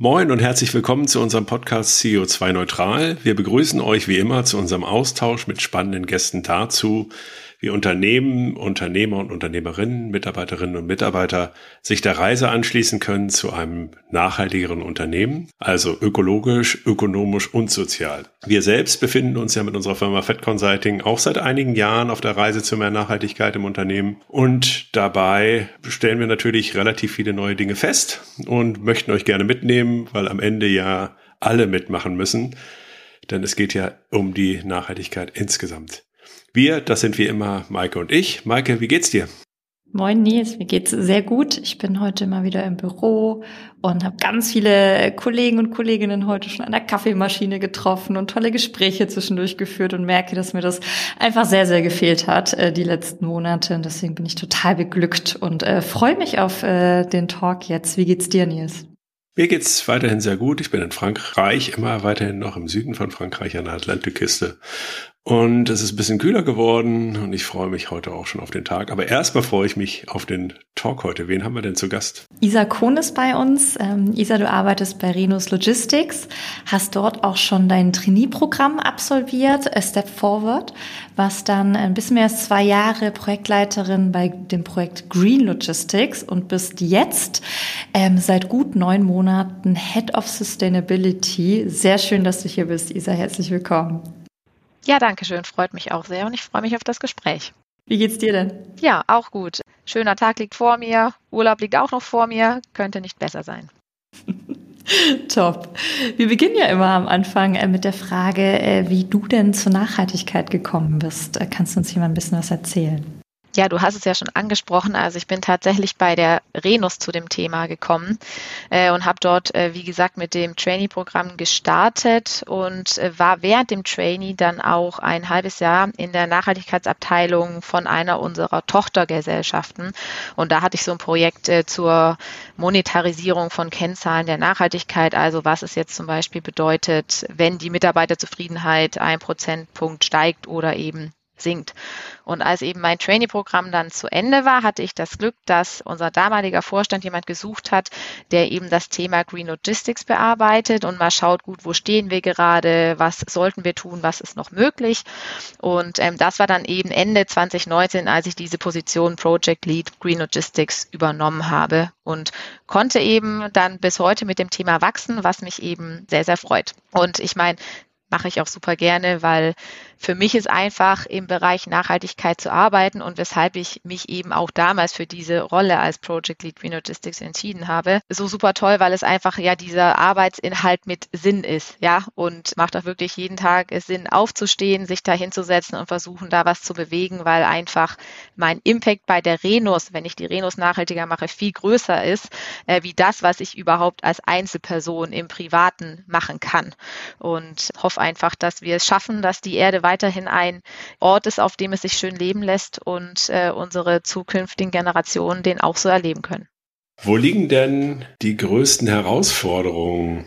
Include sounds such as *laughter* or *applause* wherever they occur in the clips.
Moin und herzlich willkommen zu unserem Podcast CO2 Neutral. Wir begrüßen euch wie immer zu unserem Austausch mit spannenden Gästen dazu, wie Unternehmen, Unternehmer und Unternehmerinnen, Mitarbeiterinnen und Mitarbeiter sich der Reise anschließen können zu einem nachhaltigeren Unternehmen, also ökologisch, ökonomisch und sozial. Wir selbst befinden uns ja mit unserer Firma Fed Consulting auch seit einigen Jahren auf der Reise zu mehr Nachhaltigkeit im Unternehmen und dabei stellen wir natürlich relativ viele neue Dinge fest und möchten euch gerne mitnehmen, weil am Ende ja alle mitmachen müssen, denn es geht ja um die Nachhaltigkeit insgesamt. Wir, das sind wie immer Maike und ich. Maike, wie geht's dir? Moin Nils, mir geht's sehr gut. Ich bin heute mal wieder im Büro und habe ganz viele Kollegen und Kolleginnen heute schon an der Kaffeemaschine getroffen und tolle Gespräche zwischendurch geführt und merke, dass mir das einfach sehr, sehr gefehlt hat äh, die letzten Monate. Und deswegen bin ich total beglückt und äh, freue mich auf äh, den Talk jetzt. Wie geht's dir, Nils? Mir geht's weiterhin sehr gut. Ich bin in Frankreich, immer weiterhin noch im Süden von Frankreich an der Atlantikküste und es ist ein bisschen kühler geworden und ich freue mich heute auch schon auf den Tag. Aber erstmal freue ich mich auf den Talk heute. Wen haben wir denn zu Gast? Isa Kohn ist bei uns. Ähm, Isa, du arbeitest bei Renus Logistics, hast dort auch schon dein Trainee-Programm absolviert, A Step Forward, was dann ein bisschen mehr als zwei Jahre Projektleiterin bei dem Projekt Green Logistics und bist jetzt ähm, seit gut neun Monaten Head of Sustainability. Sehr schön, dass du hier bist, Isa. Herzlich willkommen. Ja, danke schön. Freut mich auch sehr und ich freue mich auf das Gespräch. Wie geht's dir denn? Ja, auch gut. Schöner Tag liegt vor mir. Urlaub liegt auch noch vor mir. Könnte nicht besser sein. *laughs* Top. Wir beginnen ja immer am Anfang äh, mit der Frage, äh, wie du denn zur Nachhaltigkeit gekommen bist. Äh, kannst du uns hier mal ein bisschen was erzählen? Ja, du hast es ja schon angesprochen. Also ich bin tatsächlich bei der Renus zu dem Thema gekommen äh, und habe dort, äh, wie gesagt, mit dem Trainee-Programm gestartet und äh, war während dem Trainee dann auch ein halbes Jahr in der Nachhaltigkeitsabteilung von einer unserer Tochtergesellschaften. Und da hatte ich so ein Projekt äh, zur Monetarisierung von Kennzahlen der Nachhaltigkeit. Also was es jetzt zum Beispiel bedeutet, wenn die Mitarbeiterzufriedenheit ein Prozentpunkt steigt oder eben sinkt. Und als eben mein Trainee-Programm dann zu Ende war, hatte ich das Glück, dass unser damaliger Vorstand jemand gesucht hat, der eben das Thema Green Logistics bearbeitet und mal schaut, gut, wo stehen wir gerade, was sollten wir tun, was ist noch möglich. Und ähm, das war dann eben Ende 2019, als ich diese Position Project Lead Green Logistics übernommen habe und konnte eben dann bis heute mit dem Thema wachsen, was mich eben sehr, sehr freut. Und ich meine, mache ich auch super gerne, weil für mich ist einfach im Bereich Nachhaltigkeit zu arbeiten und weshalb ich mich eben auch damals für diese Rolle als Project Lead Green Logistics entschieden habe, so super toll, weil es einfach ja dieser Arbeitsinhalt mit Sinn ist, ja, und macht auch wirklich jeden Tag Sinn aufzustehen, sich da hinzusetzen und versuchen, da was zu bewegen, weil einfach mein Impact bei der Renus, wenn ich die Renus nachhaltiger mache, viel größer ist, äh, wie das, was ich überhaupt als Einzelperson im Privaten machen kann. Und hoffe einfach, dass wir es schaffen, dass die Erde weiterhin ein Ort ist, auf dem es sich schön leben lässt und äh, unsere zukünftigen Generationen den auch so erleben können. Wo liegen denn die größten Herausforderungen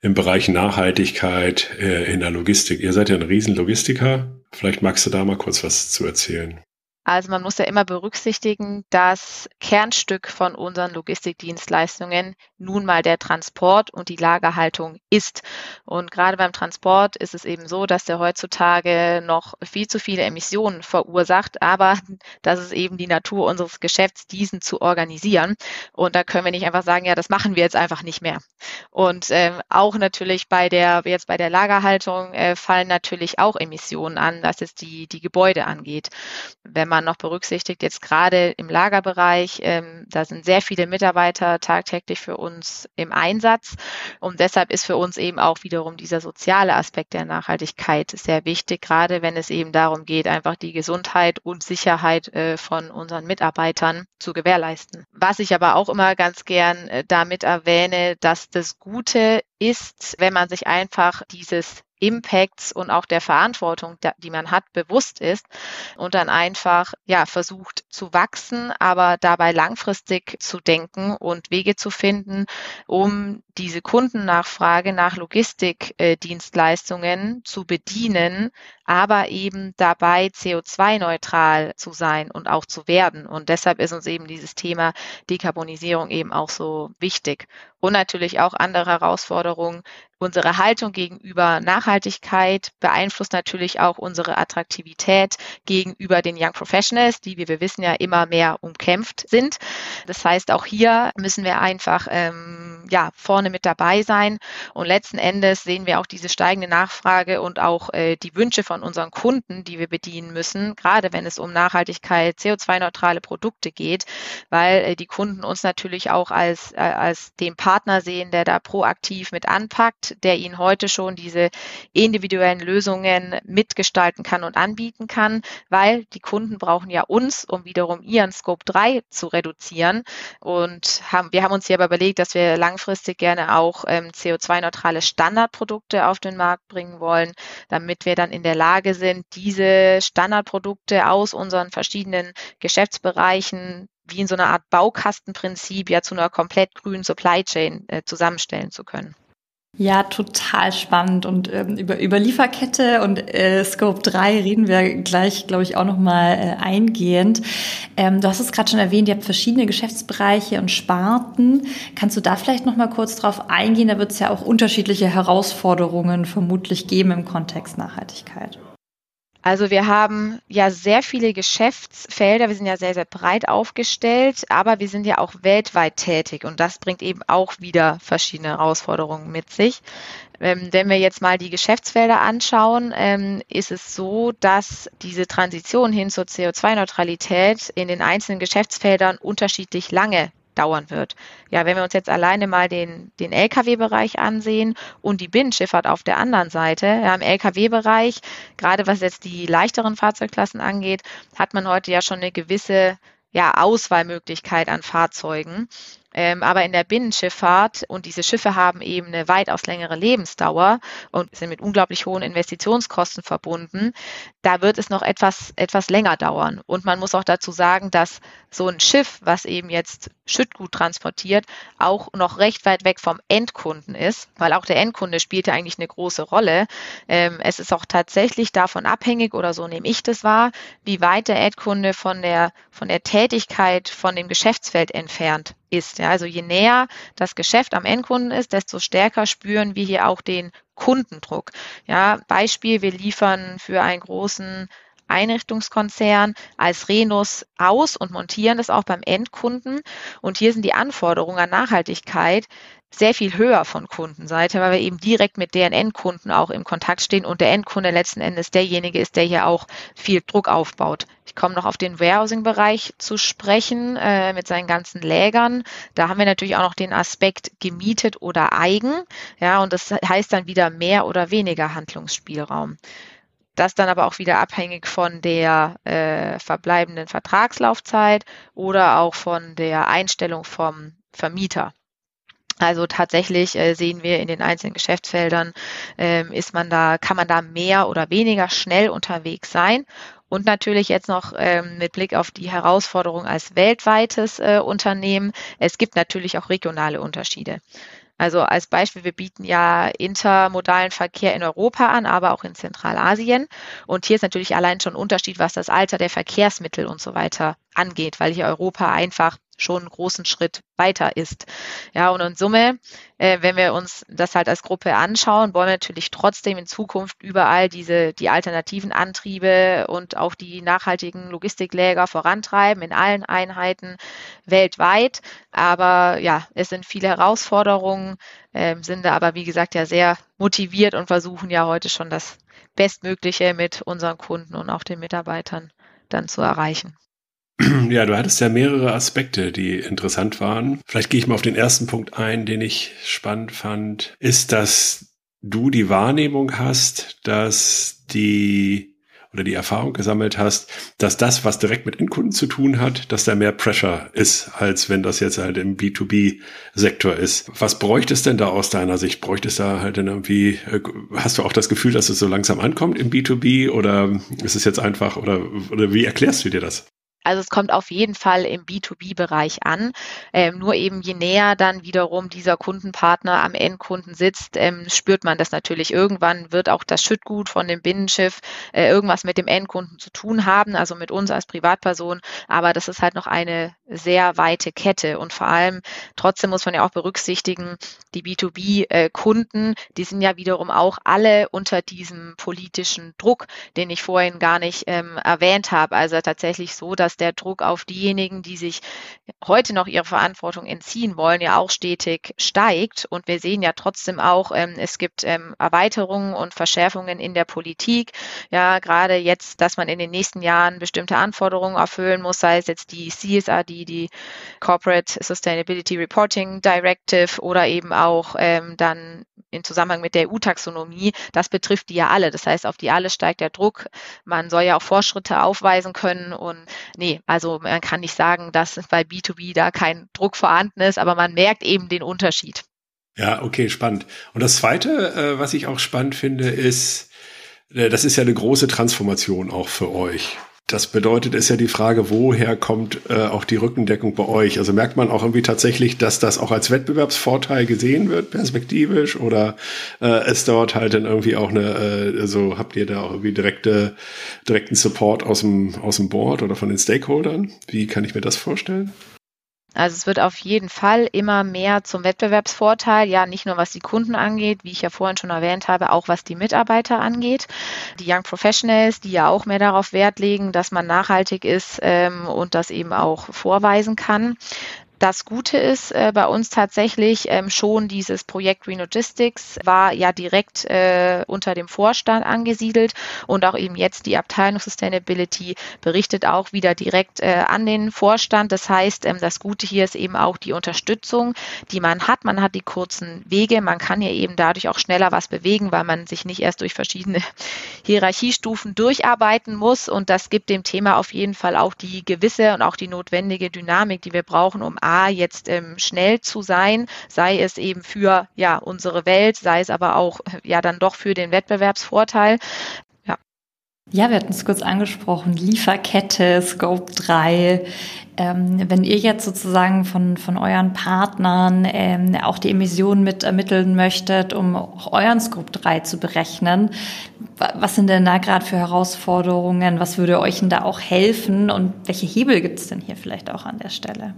im Bereich Nachhaltigkeit äh, in der Logistik? Ihr seid ja ein Riesenlogistiker. Vielleicht magst du da mal kurz was zu erzählen. Also man muss ja immer berücksichtigen, dass Kernstück von unseren Logistikdienstleistungen nun mal der Transport und die Lagerhaltung ist. Und gerade beim Transport ist es eben so, dass der heutzutage noch viel zu viele Emissionen verursacht, aber *laughs* das ist eben die Natur unseres Geschäfts, diesen zu organisieren. Und da können wir nicht einfach sagen, ja, das machen wir jetzt einfach nicht mehr. Und äh, auch natürlich bei der, jetzt bei der Lagerhaltung äh, fallen natürlich auch Emissionen an, dass es die, die Gebäude angeht. Wenn man noch berücksichtigt, jetzt gerade im Lagerbereich, ähm, da sind sehr viele Mitarbeiter tagtäglich für uns im Einsatz. Und deshalb ist für uns eben auch wiederum dieser soziale Aspekt der Nachhaltigkeit sehr wichtig, gerade wenn es eben darum geht, einfach die Gesundheit und Sicherheit äh, von unseren Mitarbeitern zu gewährleisten. Was ich aber auch immer ganz gern äh, damit erwähne, dass das Gute ist, wenn man sich einfach dieses Impacts und auch der Verantwortung, die man hat, bewusst ist und dann einfach ja versucht zu wachsen, aber dabei langfristig zu denken und Wege zu finden, um diese Kundennachfrage nach Logistikdienstleistungen zu bedienen, aber eben dabei CO2-neutral zu sein und auch zu werden. Und deshalb ist uns eben dieses Thema Dekarbonisierung eben auch so wichtig. Und natürlich auch andere Herausforderungen. Unsere Haltung gegenüber Nachhaltigkeit beeinflusst natürlich auch unsere Attraktivität gegenüber den Young Professionals, die, wie wir wissen, ja immer mehr umkämpft sind. Das heißt, auch hier müssen wir einfach ähm, ja, vorne mit dabei sein. Und letzten Endes sehen wir auch diese steigende Nachfrage und auch äh, die Wünsche von unseren Kunden, die wir bedienen müssen, gerade wenn es um Nachhaltigkeit, CO2-neutrale Produkte geht, weil äh, die Kunden uns natürlich auch als, äh, als den Partner Partner sehen, der da proaktiv mit anpackt, der ihnen heute schon diese individuellen Lösungen mitgestalten kann und anbieten kann, weil die Kunden brauchen ja uns, um wiederum ihren Scope 3 zu reduzieren. Und haben, wir haben uns hier aber überlegt, dass wir langfristig gerne auch ähm, CO2-neutrale Standardprodukte auf den Markt bringen wollen, damit wir dann in der Lage sind, diese Standardprodukte aus unseren verschiedenen Geschäftsbereichen wie in so einer Art Baukastenprinzip ja zu einer komplett grünen Supply Chain äh, zusammenstellen zu können. Ja, total spannend. Und ähm, über, über Lieferkette und äh, Scope 3 reden wir gleich, glaube ich, auch nochmal äh, eingehend. Ähm, du hast es gerade schon erwähnt, ihr habt verschiedene Geschäftsbereiche und Sparten. Kannst du da vielleicht nochmal kurz drauf eingehen? Da wird es ja auch unterschiedliche Herausforderungen vermutlich geben im Kontext Nachhaltigkeit. Also wir haben ja sehr viele Geschäftsfelder, wir sind ja sehr, sehr breit aufgestellt, aber wir sind ja auch weltweit tätig und das bringt eben auch wieder verschiedene Herausforderungen mit sich. Ähm, wenn wir jetzt mal die Geschäftsfelder anschauen, ähm, ist es so, dass diese Transition hin zur CO2-Neutralität in den einzelnen Geschäftsfeldern unterschiedlich lange dauern wird. Ja, wenn wir uns jetzt alleine mal den, den Lkw-Bereich ansehen und die Binnenschifffahrt auf der anderen Seite, ja, im Lkw-Bereich, gerade was jetzt die leichteren Fahrzeugklassen angeht, hat man heute ja schon eine gewisse ja, Auswahlmöglichkeit an Fahrzeugen. Ähm, aber in der Binnenschifffahrt und diese Schiffe haben eben eine weitaus längere Lebensdauer und sind mit unglaublich hohen Investitionskosten verbunden. Da wird es noch etwas, etwas länger dauern. Und man muss auch dazu sagen, dass so ein Schiff, was eben jetzt Schüttgut transportiert, auch noch recht weit weg vom Endkunden ist, weil auch der Endkunde spielt ja eigentlich eine große Rolle. Ähm, es ist auch tatsächlich davon abhängig, oder so nehme ich das wahr, wie weit der Endkunde von der, von der Tätigkeit, von dem Geschäftsfeld entfernt ist. Ja, also je näher das Geschäft am Endkunden ist, desto stärker spüren wir hier auch den Kundendruck. Ja, Beispiel, wir liefern für einen großen Einrichtungskonzern als Renus aus und montieren das auch beim Endkunden. Und hier sind die Anforderungen an Nachhaltigkeit sehr viel höher von Kundenseite, weil wir eben direkt mit deren Endkunden auch im Kontakt stehen und der Endkunde letzten Endes derjenige ist, der hier auch viel Druck aufbaut. Ich komme noch auf den Warehousing-Bereich zu sprechen äh, mit seinen ganzen Lägern. Da haben wir natürlich auch noch den Aspekt gemietet oder eigen. Ja, und das heißt dann wieder mehr oder weniger Handlungsspielraum. Das dann aber auch wieder abhängig von der äh, verbleibenden Vertragslaufzeit oder auch von der Einstellung vom Vermieter. Also tatsächlich äh, sehen wir in den einzelnen Geschäftsfeldern, ähm, ist man da, kann man da mehr oder weniger schnell unterwegs sein. Und natürlich jetzt noch ähm, mit Blick auf die Herausforderung als weltweites äh, Unternehmen. Es gibt natürlich auch regionale Unterschiede. Also als Beispiel, wir bieten ja intermodalen Verkehr in Europa an, aber auch in Zentralasien. Und hier ist natürlich allein schon ein Unterschied, was das Alter der Verkehrsmittel und so weiter angeht, weil hier Europa einfach schon einen großen Schritt weiter ist. Ja, und in Summe, äh, wenn wir uns das halt als Gruppe anschauen, wollen wir natürlich trotzdem in Zukunft überall diese, die alternativen Antriebe und auch die nachhaltigen Logistikläger vorantreiben in allen Einheiten weltweit. Aber ja, es sind viele Herausforderungen, äh, sind da aber, wie gesagt, ja sehr motiviert und versuchen ja heute schon das Bestmögliche mit unseren Kunden und auch den Mitarbeitern dann zu erreichen. *clears throat* Ja, du hattest ja mehrere Aspekte, die interessant waren. Vielleicht gehe ich mal auf den ersten Punkt ein, den ich spannend fand, ist, dass du die Wahrnehmung hast, dass die oder die Erfahrung gesammelt hast, dass das, was direkt mit Endkunden zu tun hat, dass da mehr Pressure ist, als wenn das jetzt halt im B2B-Sektor ist. Was bräuchte es denn da aus deiner Sicht? Bräuchte es da halt dann irgendwie, äh, hast du auch das Gefühl, dass es so langsam ankommt im B2B oder ist es jetzt einfach oder, oder wie erklärst du dir das? Also es kommt auf jeden Fall im B2B-Bereich an. Ähm, nur eben je näher dann wiederum dieser Kundenpartner am Endkunden sitzt, ähm, spürt man das natürlich. Irgendwann wird auch das Schüttgut von dem Binnenschiff äh, irgendwas mit dem Endkunden zu tun haben, also mit uns als Privatperson. Aber das ist halt noch eine sehr weite Kette. Und vor allem, trotzdem muss man ja auch berücksichtigen, die B2B-Kunden, äh, die sind ja wiederum auch alle unter diesem politischen Druck, den ich vorhin gar nicht ähm, erwähnt habe. Also tatsächlich so, dass der Druck auf diejenigen, die sich heute noch ihrer Verantwortung entziehen wollen, ja auch stetig steigt. Und wir sehen ja trotzdem auch, ähm, es gibt ähm, Erweiterungen und Verschärfungen in der Politik. Ja, gerade jetzt, dass man in den nächsten Jahren bestimmte Anforderungen erfüllen muss, sei es jetzt die CSRD, die Corporate Sustainability Reporting Directive oder eben auch ähm, dann in Zusammenhang mit der EU-Taxonomie, das betrifft die ja alle. Das heißt, auf die alle steigt der Druck. Man soll ja auch Fortschritte aufweisen können. Und nee, also man kann nicht sagen, dass bei B2B da kein Druck vorhanden ist, aber man merkt eben den Unterschied. Ja, okay, spannend. Und das Zweite, äh, was ich auch spannend finde, ist, äh, das ist ja eine große Transformation auch für euch. Das bedeutet, ist ja die Frage, woher kommt äh, auch die Rückendeckung bei euch? Also merkt man auch irgendwie tatsächlich, dass das auch als Wettbewerbsvorteil gesehen wird, perspektivisch, oder äh, es dort halt dann irgendwie auch eine, äh, also habt ihr da auch irgendwie direkte, direkten Support aus dem, aus dem Board oder von den Stakeholdern? Wie kann ich mir das vorstellen? Also es wird auf jeden Fall immer mehr zum Wettbewerbsvorteil, ja, nicht nur was die Kunden angeht, wie ich ja vorhin schon erwähnt habe, auch was die Mitarbeiter angeht. Die Young Professionals, die ja auch mehr darauf Wert legen, dass man nachhaltig ist ähm, und das eben auch vorweisen kann. Das Gute ist äh, bei uns tatsächlich ähm, schon dieses Projekt Relogistics war ja direkt äh, unter dem Vorstand angesiedelt und auch eben jetzt die Abteilung Sustainability berichtet auch wieder direkt äh, an den Vorstand. Das heißt, ähm, das Gute hier ist eben auch die Unterstützung, die man hat. Man hat die kurzen Wege, man kann ja eben dadurch auch schneller was bewegen, weil man sich nicht erst durch verschiedene *laughs* Hierarchiestufen durcharbeiten muss und das gibt dem Thema auf jeden Fall auch die gewisse und auch die notwendige Dynamik, die wir brauchen, um A, jetzt ähm, schnell zu sein, sei es eben für ja unsere Welt, sei es aber auch ja dann doch für den Wettbewerbsvorteil. Ja, wir hatten es kurz angesprochen, Lieferkette, Scope 3. Ähm, wenn ihr jetzt sozusagen von, von euren Partnern ähm, auch die Emissionen mit ermitteln möchtet, um auch euren Scope 3 zu berechnen, was sind denn da gerade für Herausforderungen? Was würde euch denn da auch helfen? Und welche Hebel gibt es denn hier vielleicht auch an der Stelle?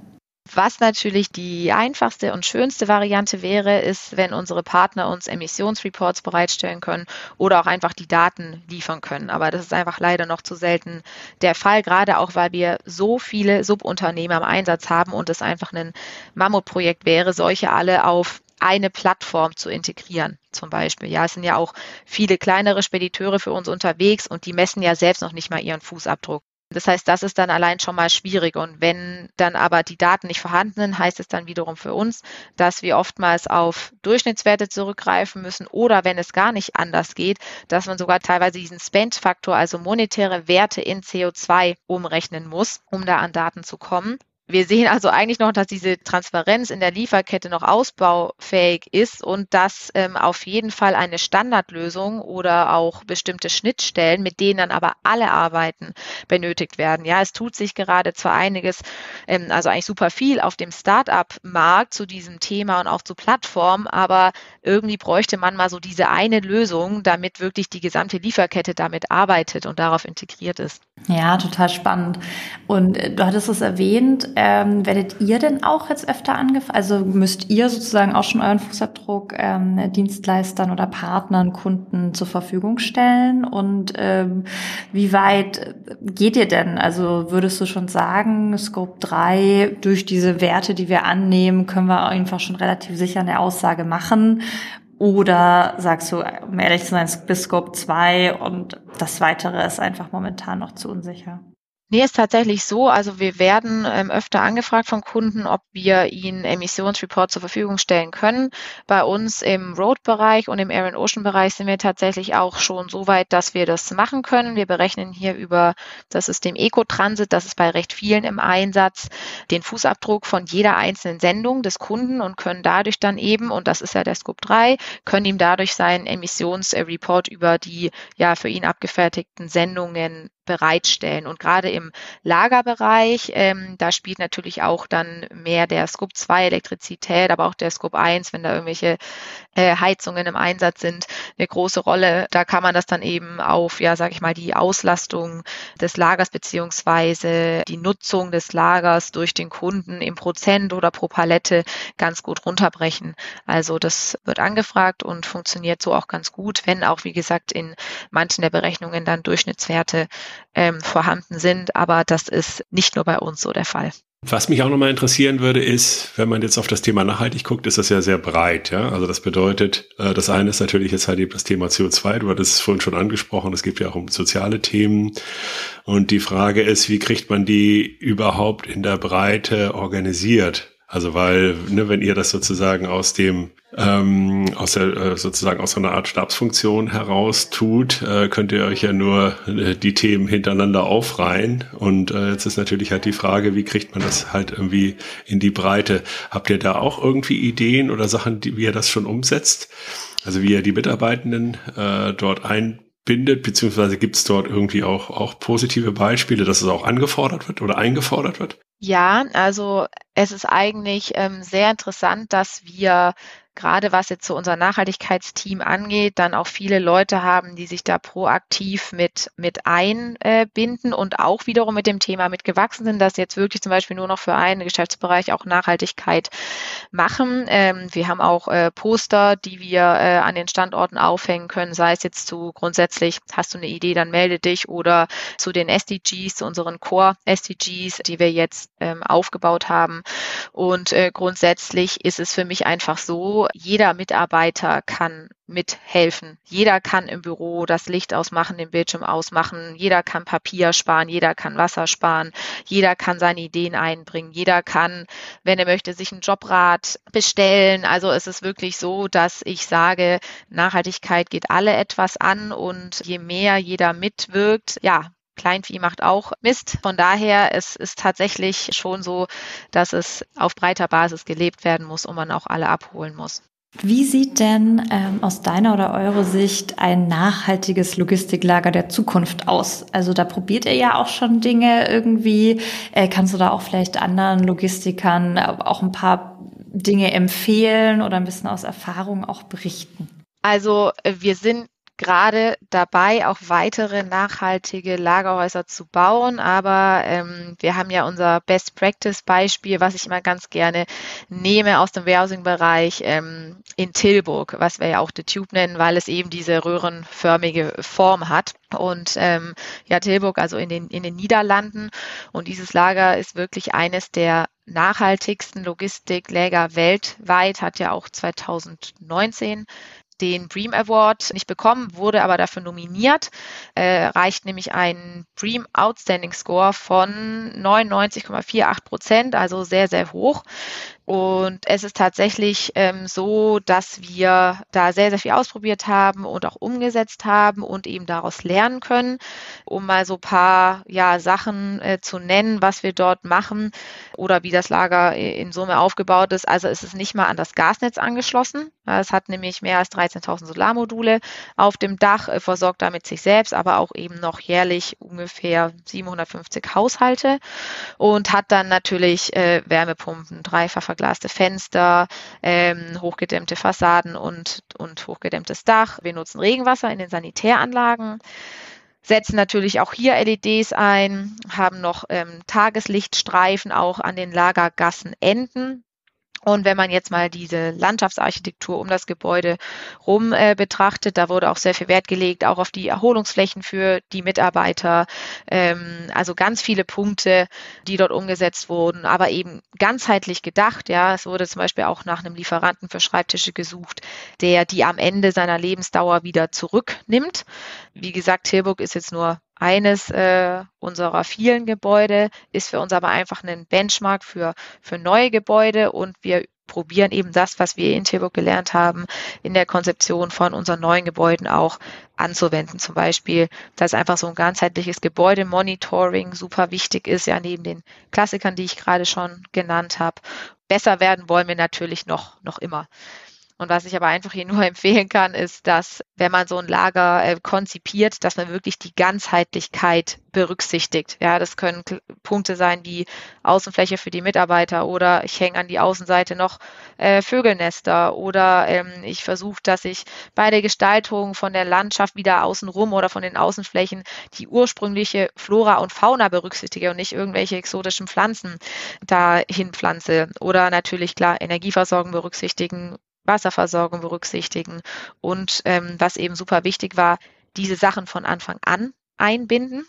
Was natürlich die einfachste und schönste Variante wäre, ist, wenn unsere Partner uns Emissionsreports bereitstellen können oder auch einfach die Daten liefern können. Aber das ist einfach leider noch zu selten der Fall, gerade auch weil wir so viele Subunternehmer im Einsatz haben und es einfach ein Mammutprojekt wäre, solche alle auf eine Plattform zu integrieren, zum Beispiel. Ja, es sind ja auch viele kleinere Spediteure für uns unterwegs und die messen ja selbst noch nicht mal ihren Fußabdruck. Das heißt, das ist dann allein schon mal schwierig. Und wenn dann aber die Daten nicht vorhanden sind, heißt es dann wiederum für uns, dass wir oftmals auf Durchschnittswerte zurückgreifen müssen oder wenn es gar nicht anders geht, dass man sogar teilweise diesen Spend-Faktor, also monetäre Werte in CO2 umrechnen muss, um da an Daten zu kommen. Wir sehen also eigentlich noch, dass diese Transparenz in der Lieferkette noch ausbaufähig ist und dass ähm, auf jeden Fall eine Standardlösung oder auch bestimmte Schnittstellen, mit denen dann aber alle Arbeiten benötigt werden. Ja, es tut sich gerade zwar einiges, ähm, also eigentlich super viel auf dem Start-up-Markt zu diesem Thema und auch zu Plattformen, aber irgendwie bräuchte man mal so diese eine Lösung, damit wirklich die gesamte Lieferkette damit arbeitet und darauf integriert ist. Ja, total spannend. Und äh, du hattest es erwähnt, ähm, werdet ihr denn auch jetzt öfter angefragt? Also müsst ihr sozusagen auch schon euren Fußabdruck ähm, Dienstleistern oder Partnern, Kunden zur Verfügung stellen? Und ähm, wie weit geht ihr denn? Also würdest du schon sagen, Scope 3, durch diese Werte, die wir annehmen, können wir einfach schon relativ sicher eine Aussage machen? Oder sagst du, um ehrlich zu sein, bis Scope 2 und das Weitere ist einfach momentan noch zu unsicher? Nee, ist tatsächlich so. Also wir werden ähm, öfter angefragt von Kunden, ob wir ihnen Emissionsreport zur Verfügung stellen können. Bei uns im Road-Bereich und im Air and Ocean-Bereich sind wir tatsächlich auch schon so weit, dass wir das machen können. Wir berechnen hier über das System Ecotransit, das ist bei recht vielen im Einsatz, den Fußabdruck von jeder einzelnen Sendung des Kunden und können dadurch dann eben, und das ist ja der Scope 3, können ihm dadurch seinen Emissionsreport über die ja für ihn abgefertigten Sendungen bereitstellen. Und gerade im Lagerbereich, ähm, da spielt natürlich auch dann mehr der Scope 2 Elektrizität, aber auch der Scope 1, wenn da irgendwelche äh, Heizungen im Einsatz sind, eine große Rolle. Da kann man das dann eben auf, ja, sag ich mal, die Auslastung des Lagers beziehungsweise die Nutzung des Lagers durch den Kunden im Prozent oder pro Palette ganz gut runterbrechen. Also das wird angefragt und funktioniert so auch ganz gut, wenn auch, wie gesagt, in manchen der Berechnungen dann Durchschnittswerte ähm, vorhanden sind. Aber das ist nicht nur bei uns so der Fall. Was mich auch nochmal interessieren würde, ist, wenn man jetzt auf das Thema nachhaltig guckt, ist das ja sehr breit. Ja? Also das bedeutet, äh, das eine ist natürlich jetzt halt eben das Thema CO2. Du hattest es vorhin schon angesprochen. Es gibt ja auch um soziale Themen. Und die Frage ist, wie kriegt man die überhaupt in der Breite organisiert? Also weil, ne, wenn ihr das sozusagen aus dem ähm, aus der äh, sozusagen aus so einer Art Stabsfunktion heraus tut, äh, könnt ihr euch ja nur äh, die Themen hintereinander aufreihen. Und äh, jetzt ist natürlich halt die Frage, wie kriegt man das halt irgendwie in die Breite? Habt ihr da auch irgendwie Ideen oder Sachen, die, wie ihr das schon umsetzt? Also wie ihr die Mitarbeitenden äh, dort einbindet, beziehungsweise gibt es dort irgendwie auch, auch positive Beispiele, dass es auch angefordert wird oder eingefordert wird? Ja, also es ist eigentlich ähm, sehr interessant, dass wir gerade was jetzt so unser Nachhaltigkeitsteam angeht, dann auch viele Leute haben, die sich da proaktiv mit, mit einbinden und auch wiederum mit dem Thema mitgewachsen sind, dass jetzt wirklich zum Beispiel nur noch für einen Geschäftsbereich auch Nachhaltigkeit machen. Ähm, wir haben auch äh, Poster, die wir äh, an den Standorten aufhängen können, sei es jetzt zu grundsätzlich, hast du eine Idee, dann melde dich oder zu den SDGs, zu unseren Core-SDGs, die wir jetzt ähm, aufgebaut haben. Und äh, grundsätzlich ist es für mich einfach so, jeder Mitarbeiter kann mithelfen. Jeder kann im Büro das Licht ausmachen, den Bildschirm ausmachen. Jeder kann Papier sparen, jeder kann Wasser sparen, jeder kann seine Ideen einbringen, jeder kann, wenn er möchte, sich einen Jobrat bestellen. Also es ist wirklich so, dass ich sage, Nachhaltigkeit geht alle etwas an und je mehr jeder mitwirkt, ja, Kleinvieh macht auch Mist. Von daher es ist tatsächlich schon so, dass es auf breiter Basis gelebt werden muss und man auch alle abholen muss. Wie sieht denn ähm, aus deiner oder eurer Sicht ein nachhaltiges Logistiklager der Zukunft aus? Also da probiert ihr ja auch schon Dinge irgendwie. Äh, kannst du da auch vielleicht anderen Logistikern auch ein paar Dinge empfehlen oder ein bisschen aus Erfahrung auch berichten? Also äh, wir sind gerade dabei, auch weitere nachhaltige Lagerhäuser zu bauen. Aber ähm, wir haben ja unser Best Practice Beispiel, was ich immer ganz gerne nehme aus dem Warehousing-Bereich ähm, in Tilburg, was wir ja auch The Tube nennen, weil es eben diese röhrenförmige Form hat. Und ähm, ja, Tilburg, also in den, in den Niederlanden. Und dieses Lager ist wirklich eines der nachhaltigsten Logistikläger weltweit, hat ja auch 2019 den Bream Award nicht bekommen, wurde aber dafür nominiert, äh, reicht nämlich ein Bream Outstanding Score von 99,48 Prozent, also sehr, sehr hoch. Und es ist tatsächlich ähm, so, dass wir da sehr, sehr viel ausprobiert haben und auch umgesetzt haben und eben daraus lernen können, um mal so paar ja, Sachen äh, zu nennen, was wir dort machen oder wie das Lager in Summe aufgebaut ist. Also es ist nicht mal an das Gasnetz angeschlossen. Es hat nämlich mehr als 13.000 Solarmodule auf dem Dach, äh, versorgt damit sich selbst, aber auch eben noch jährlich ungefähr 750 Haushalte und hat dann natürlich äh, Wärmepumpen, dreifacher verglaste Fenster, ähm, hochgedämmte Fassaden und, und hochgedämmtes Dach. Wir nutzen Regenwasser in den Sanitäranlagen setzen natürlich auch hier LEDs ein, haben noch ähm, Tageslichtstreifen auch an den Lagergassenenden. Und wenn man jetzt mal diese Landschaftsarchitektur um das Gebäude rum äh, betrachtet, da wurde auch sehr viel Wert gelegt, auch auf die Erholungsflächen für die Mitarbeiter. Ähm, also ganz viele Punkte, die dort umgesetzt wurden, aber eben ganzheitlich gedacht. Ja, es wurde zum Beispiel auch nach einem Lieferanten für Schreibtische gesucht, der die am Ende seiner Lebensdauer wieder zurücknimmt. Wie gesagt, Tilburg ist jetzt nur eines äh, unserer vielen Gebäude, ist für uns aber einfach ein Benchmark für, für neue Gebäude und wir probieren eben das, was wir in Tilburg gelernt haben, in der Konzeption von unseren neuen Gebäuden auch anzuwenden. Zum Beispiel, dass einfach so ein ganzheitliches Gebäudemonitoring super wichtig ist, ja neben den Klassikern, die ich gerade schon genannt habe. Besser werden wollen wir natürlich noch, noch immer. Und was ich aber einfach hier *laughs* nur empfehlen kann, ist, dass wenn man so ein Lager äh, konzipiert, dass man wirklich die Ganzheitlichkeit berücksichtigt. Ja, das können Punkte sein wie Außenfläche für die Mitarbeiter oder ich hänge an die Außenseite noch äh, Vögelnester oder ähm, ich versuche, dass ich bei der Gestaltung von der Landschaft wieder außenrum oder von den Außenflächen die ursprüngliche Flora und Fauna berücksichtige und nicht irgendwelche exotischen Pflanzen dahin pflanze. Oder natürlich klar Energieversorgung berücksichtigen, Wasserversorgung berücksichtigen und ähm, was eben super wichtig war, diese Sachen von Anfang an einbinden.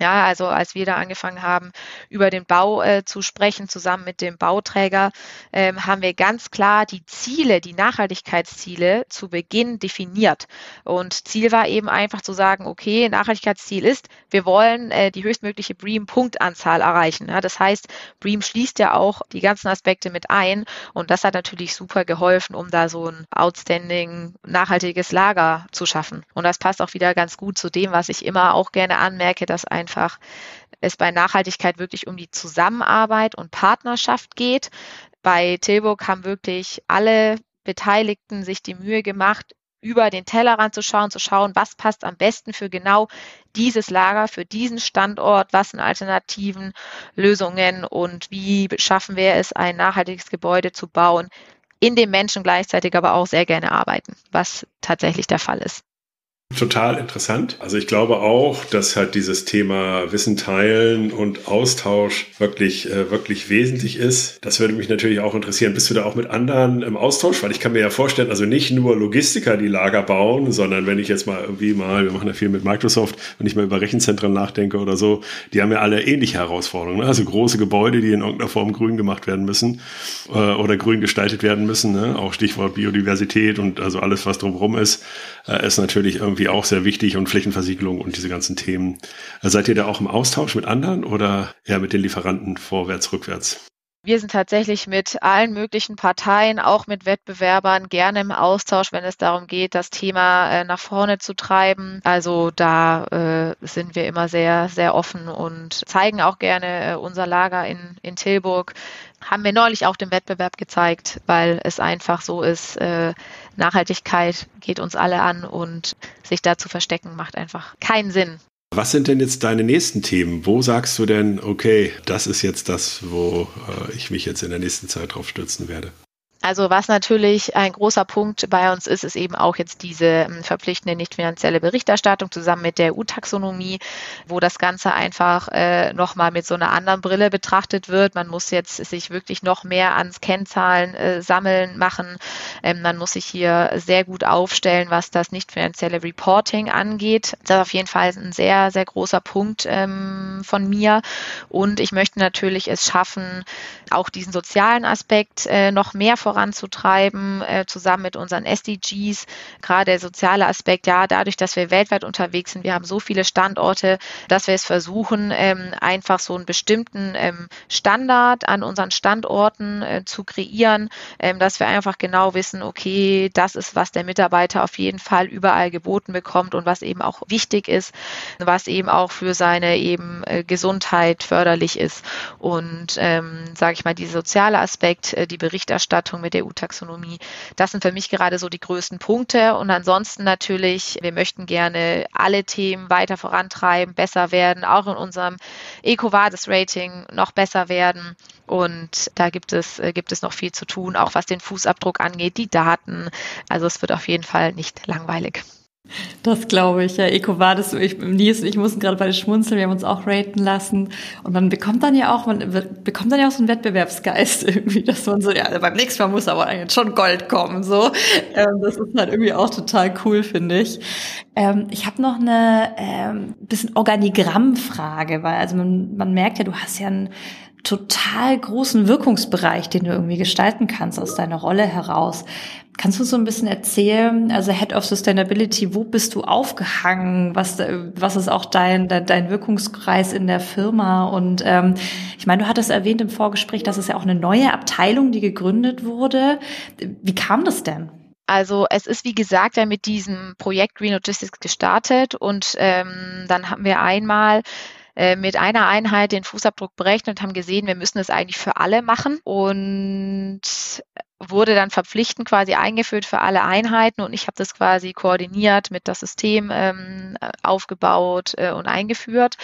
Ja, also als wir da angefangen haben, über den Bau äh, zu sprechen, zusammen mit dem Bauträger, ähm, haben wir ganz klar die Ziele, die Nachhaltigkeitsziele zu Beginn definiert. Und Ziel war eben einfach zu sagen, okay, Nachhaltigkeitsziel ist, wir wollen äh, die höchstmögliche BREAM-Punktanzahl erreichen. Ja, das heißt, BREAM schließt ja auch die ganzen Aspekte mit ein. Und das hat natürlich super geholfen, um da so ein outstanding nachhaltiges Lager zu schaffen. Und das passt auch wieder ganz gut zu dem, was ich immer auch gerne anmerke, dass ein einfach es bei Nachhaltigkeit wirklich um die Zusammenarbeit und Partnerschaft geht. Bei Tilburg haben wirklich alle Beteiligten sich die Mühe gemacht, über den Tellerrand zu schauen, zu schauen, was passt am besten für genau dieses Lager, für diesen Standort, was sind Alternativen, Lösungen und wie schaffen wir es, ein nachhaltiges Gebäude zu bauen, in dem Menschen gleichzeitig aber auch sehr gerne arbeiten, was tatsächlich der Fall ist. Total interessant. Also ich glaube auch, dass halt dieses Thema Wissen teilen und Austausch wirklich, äh, wirklich wesentlich ist. Das würde mich natürlich auch interessieren. Bist du da auch mit anderen im Austausch? Weil ich kann mir ja vorstellen, also nicht nur Logistiker, die Lager bauen, sondern wenn ich jetzt mal irgendwie mal, wir machen ja viel mit Microsoft, wenn ich mal über Rechenzentren nachdenke oder so, die haben ja alle ähnliche Herausforderungen. Ne? Also große Gebäude, die in irgendeiner Form grün gemacht werden müssen äh, oder grün gestaltet werden müssen. Ne? Auch Stichwort Biodiversität und also alles, was drumherum ist, äh, ist natürlich irgendwie irgendwie auch sehr wichtig und Flächenversiegelung und diese ganzen Themen. Seid ihr da auch im Austausch mit anderen oder eher mit den Lieferanten vorwärts, rückwärts? Wir sind tatsächlich mit allen möglichen Parteien, auch mit Wettbewerbern, gerne im Austausch, wenn es darum geht, das Thema äh, nach vorne zu treiben. Also da äh, sind wir immer sehr, sehr offen und zeigen auch gerne äh, unser Lager in, in Tilburg. Haben wir neulich auch den Wettbewerb gezeigt, weil es einfach so ist, Nachhaltigkeit geht uns alle an und sich da zu verstecken macht einfach keinen Sinn. Was sind denn jetzt deine nächsten Themen? Wo sagst du denn, okay, das ist jetzt das, wo äh, ich mich jetzt in der nächsten Zeit drauf stürzen werde? Also was natürlich ein großer Punkt bei uns ist, ist eben auch jetzt diese ähm, verpflichtende nicht finanzielle Berichterstattung zusammen mit der EU-Taxonomie, wo das Ganze einfach äh, nochmal mit so einer anderen Brille betrachtet wird. Man muss jetzt sich wirklich noch mehr ans Kennzahlen äh, sammeln machen. Ähm, man muss sich hier sehr gut aufstellen, was das nicht finanzielle Reporting angeht. Das ist auf jeden Fall ein sehr, sehr großer Punkt ähm, von mir. Und ich möchte natürlich es schaffen, auch diesen sozialen Aspekt äh, noch mehr voranzutreiben, äh, zusammen mit unseren SDGs. Gerade der soziale Aspekt, ja, dadurch, dass wir weltweit unterwegs sind, wir haben so viele Standorte, dass wir es versuchen, ähm, einfach so einen bestimmten ähm, Standard an unseren Standorten äh, zu kreieren, ähm, dass wir einfach genau wissen, okay, das ist, was der Mitarbeiter auf jeden Fall überall geboten bekommt und was eben auch wichtig ist, was eben auch für seine eben äh, Gesundheit förderlich ist. Und ähm, sage ich mal, dieser soziale Aspekt, äh, die Berichterstattung Vereinfachung mit der EU-Taxonomie. Das sind für mich gerade so die größten Punkte. Und ansonsten natürlich, wir möchten gerne alle Themen weiter vorantreiben, besser werden, auch in unserem EcoVadis-Rating noch besser werden. Und da gibt es, äh, gibt es noch viel zu tun, auch was den Fußabdruck angeht, die Daten. Also es wird auf jeden Fall nicht langweilig. Das glaube ich. Ja, EcoVadis, ich, Nils und ich mussten gerade beide schmunzeln, wir haben uns auch raten lassen. Und man bekommt dann ja auch, man bekommt dann ja auch so einen Wettbewerbsgeist *laughs* irgendwie, dass man so, ja, beim nächsten Mal muss aber jetzt schon Gold kommen, so. Ähm, das ist halt irgendwie auch total cool, finde ich. Ähm, ich habe noch eine ähm, bisschen Organigrammfrage, weil also man, man merkt ja, du hast ja ein total großen Wirkungsbereich, den du irgendwie gestalten kannst aus deiner Rolle heraus. Kannst du so ein bisschen erzählen, also Head of Sustainability, wo bist du aufgehangen? Was, was ist auch dein, dein, dein Wirkungskreis in der Firma? Und ähm, ich meine, du hattest erwähnt im Vorgespräch, dass es ja auch eine neue Abteilung, die gegründet wurde. Wie kam das denn? Also es ist wie gesagt ja mit diesem Projekt Green Logistics gestartet und ähm, dann haben wir einmal äh, mit einer Einheit den Fußabdruck berechnet und haben gesehen, wir müssen es eigentlich für alle machen. Und wurde dann verpflichtend quasi eingeführt für alle Einheiten und ich habe das quasi koordiniert mit das System ähm, aufgebaut äh, und eingeführt.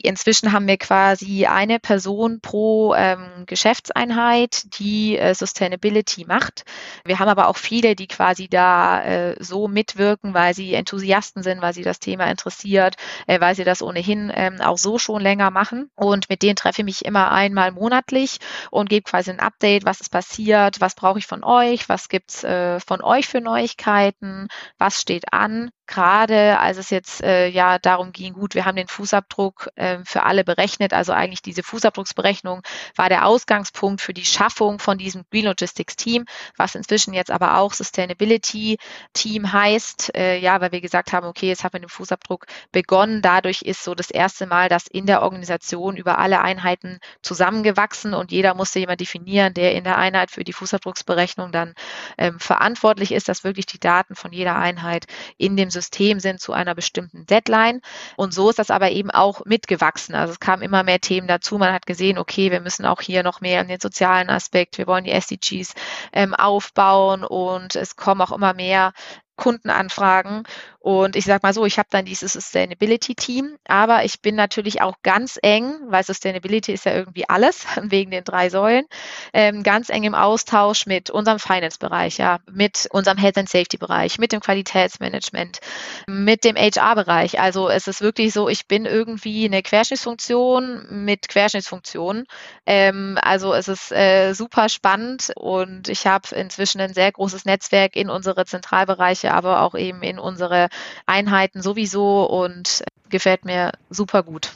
Inzwischen haben wir quasi eine Person pro ähm, Geschäftseinheit, die äh, Sustainability macht. Wir haben aber auch viele, die quasi da äh, so mitwirken, weil sie Enthusiasten sind, weil sie das Thema interessiert, äh, weil sie das ohnehin ähm, auch so schon länger machen. Und mit denen treffe ich mich immer einmal monatlich und gebe quasi ein Update, was ist passiert, was brauche ich von euch, was gibt's äh, von euch für Neuigkeiten, was steht an gerade als es jetzt äh, ja darum ging, gut, wir haben den Fußabdruck äh, für alle berechnet, also eigentlich diese Fußabdrucksberechnung war der Ausgangspunkt für die Schaffung von diesem Green Logistics Team, was inzwischen jetzt aber auch Sustainability Team heißt, äh, ja, weil wir gesagt haben, okay, jetzt haben wir den Fußabdruck begonnen. Dadurch ist so das erste Mal das in der Organisation über alle Einheiten zusammengewachsen und jeder musste jemand definieren, der in der Einheit für die Fußabdrucksberechnung dann ähm, verantwortlich ist, dass wirklich die Daten von jeder Einheit in dem System sind zu einer bestimmten Deadline. Und so ist das aber eben auch mitgewachsen. Also es kamen immer mehr Themen dazu. Man hat gesehen, okay, wir müssen auch hier noch mehr in den sozialen Aspekt, wir wollen die SDGs ähm, aufbauen und es kommen auch immer mehr Kundenanfragen. Und ich sage mal so, ich habe dann dieses Sustainability-Team, aber ich bin natürlich auch ganz eng, weil Sustainability ist ja irgendwie alles, *laughs* wegen den drei Säulen, ähm, ganz eng im Austausch mit unserem Finance-Bereich, ja, mit unserem Health and Safety-Bereich, mit dem Qualitätsmanagement, mit dem HR-Bereich. Also es ist wirklich so, ich bin irgendwie eine Querschnittsfunktion mit Querschnittsfunktionen. Ähm, also es ist äh, super spannend und ich habe inzwischen ein sehr großes Netzwerk in unsere Zentralbereiche, aber auch eben in unsere Einheiten sowieso und gefällt mir super gut.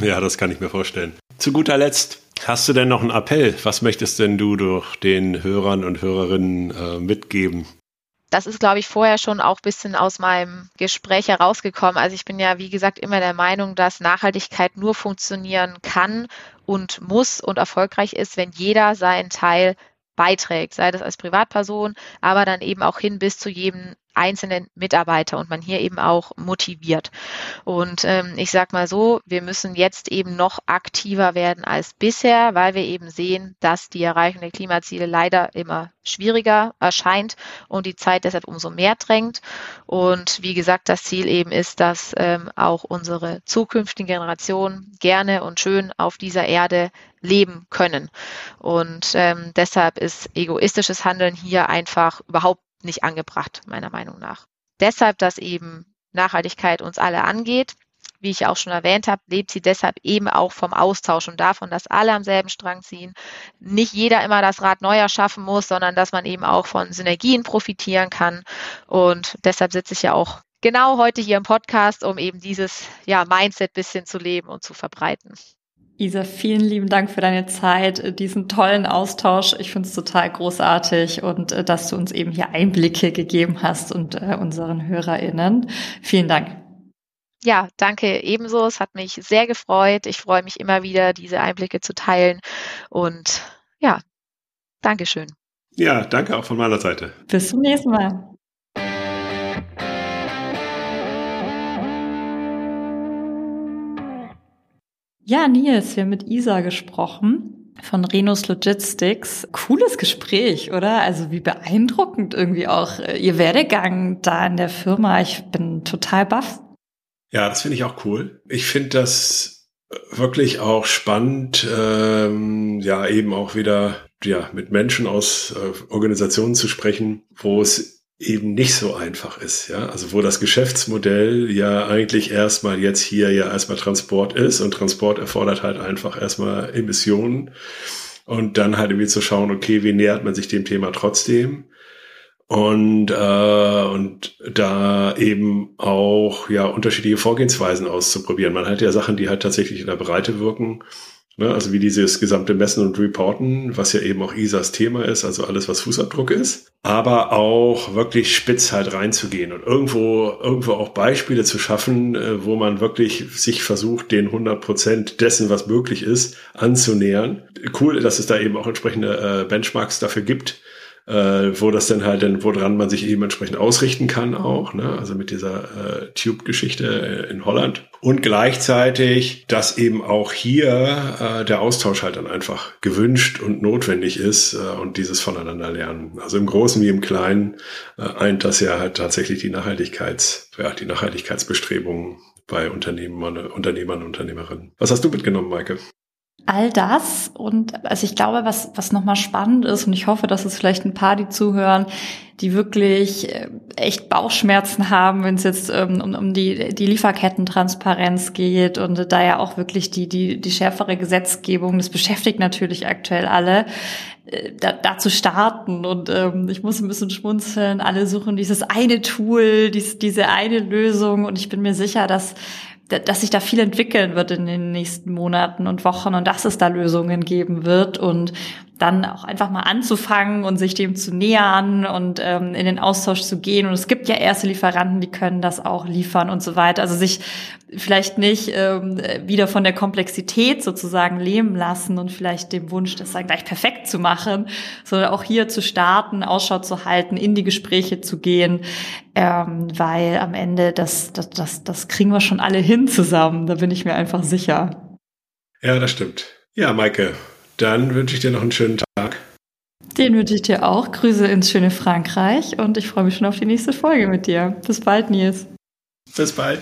Ja, das kann ich mir vorstellen. Zu guter Letzt, hast du denn noch einen Appell? Was möchtest denn du durch den Hörern und Hörerinnen äh, mitgeben? das ist, glaube ich, vorher schon auch ein bisschen aus meinem Gespräch herausgekommen. Also ich bin ja, wie gesagt, immer der Meinung, dass Nachhaltigkeit nur funktionieren kann und muss und erfolgreich ist, wenn jeder seinen Teil beiträgt, sei das als Privatperson, aber dann eben auch hin bis zu jedem einzelnen Mitarbeiter und man hier eben auch motiviert. Und ähm, ich sage mal so, wir müssen jetzt eben noch aktiver werden als bisher, weil wir eben sehen, dass die Erreichung der Klimaziele leider immer schwieriger erscheint und die Zeit deshalb umso mehr drängt. Und wie gesagt, das Ziel eben ist, dass ähm, auch unsere zukünftigen Generationen gerne und schön auf dieser Erde leben können. Und ähm, deshalb ist egoistisches Handeln hier einfach überhaupt nicht angebracht, meiner Meinung nach. Deshalb, dass eben Nachhaltigkeit uns alle angeht, wie ich auch schon erwähnt habe, lebt sie deshalb eben auch vom Austausch und davon, dass alle am selben Strang ziehen. Nicht jeder immer das Rad neu erschaffen muss, sondern dass man eben auch von Synergien profitieren kann. Und deshalb sitze ich ja auch genau heute hier im Podcast, um eben dieses ja, Mindset bisschen zu leben und zu verbreiten. Isa, vielen lieben Dank für deine Zeit, äh, diesen tollen Austausch. Ich finde es total großartig und äh, dass du uns eben hier Einblicke gegeben hast und äh, unseren HörerInnen. Vielen Dank. Ja, danke ebenso. Es hat mich sehr gefreut. Ich freue mich immer wieder, diese Einblicke zu teilen. Und ja, Dankeschön. Ja, danke auch von meiner Seite. Bis zum nächsten Mal. Ja, Nils, wir haben mit Isa gesprochen von Renus Logistics. Cooles Gespräch, oder? Also wie beeindruckend irgendwie auch äh, ihr Werdegang da in der Firma. Ich bin total baff. Ja, das finde ich auch cool. Ich finde das wirklich auch spannend, ähm, ja, eben auch wieder ja, mit Menschen aus äh, Organisationen zu sprechen, wo es eben nicht so einfach ist, ja. Also wo das Geschäftsmodell ja eigentlich erstmal jetzt hier ja erstmal Transport ist und Transport erfordert halt einfach erstmal Emissionen und dann halt irgendwie zu schauen, okay, wie nähert man sich dem Thema trotzdem? Und, äh, und da eben auch ja unterschiedliche Vorgehensweisen auszuprobieren. Man hat ja Sachen, die halt tatsächlich in der Breite wirken Ne? Also wie dieses gesamte Messen und Reporten, was ja eben auch ISAs Thema ist, also alles, was Fußabdruck ist. Aber auch wirklich spitz halt reinzugehen und irgendwo, irgendwo auch Beispiele zu schaffen, äh, wo man wirklich sich versucht, den 100 Prozent dessen, was möglich ist, anzunähern. Cool, dass es da eben auch entsprechende äh, Benchmarks dafür gibt äh, wo das dann halt, dann, woran man sich eben entsprechend ausrichten kann auch, ne? also mit dieser äh, Tube-Geschichte äh, in Holland. Und gleichzeitig, dass eben auch hier äh, der Austausch halt dann einfach gewünscht und notwendig ist äh, und dieses voneinander lernen. Also im Großen wie im Kleinen äh, eint das ja halt tatsächlich die Nachhaltigkeits, ja, die Nachhaltigkeitsbestrebungen bei Unternehmen, Unternehmern und Unternehmerinnen. Was hast du mitgenommen, Maike? All das und also ich glaube, was, was nochmal spannend ist und ich hoffe, dass es vielleicht ein paar, die zuhören, die wirklich äh, echt Bauchschmerzen haben, wenn es jetzt ähm, um, um die, die Lieferkettentransparenz geht und da ja auch wirklich die, die, die schärfere Gesetzgebung, das beschäftigt natürlich aktuell alle, äh, da, da zu starten. Und ähm, ich muss ein bisschen schmunzeln, alle suchen dieses eine Tool, dies, diese eine Lösung. Und ich bin mir sicher, dass dass sich da viel entwickeln wird in den nächsten Monaten und Wochen und dass es da Lösungen geben wird. Und dann auch einfach mal anzufangen und sich dem zu nähern und ähm, in den Austausch zu gehen. Und es gibt ja erste Lieferanten, die können das auch liefern und so weiter. Also sich vielleicht nicht ähm, wieder von der Komplexität sozusagen leben lassen und vielleicht dem Wunsch, das dann gleich perfekt zu machen, sondern auch hier zu starten, Ausschau zu halten, in die Gespräche zu gehen, ähm, weil am Ende das, das, das, das kriegen wir schon alle hin zusammen. Da bin ich mir einfach sicher. Ja, das stimmt. Ja, Maike, dann wünsche ich dir noch einen schönen Tag. Den wünsche ich dir auch. Grüße ins schöne Frankreich und ich freue mich schon auf die nächste Folge mit dir. Bis bald, Nils. Bis bald.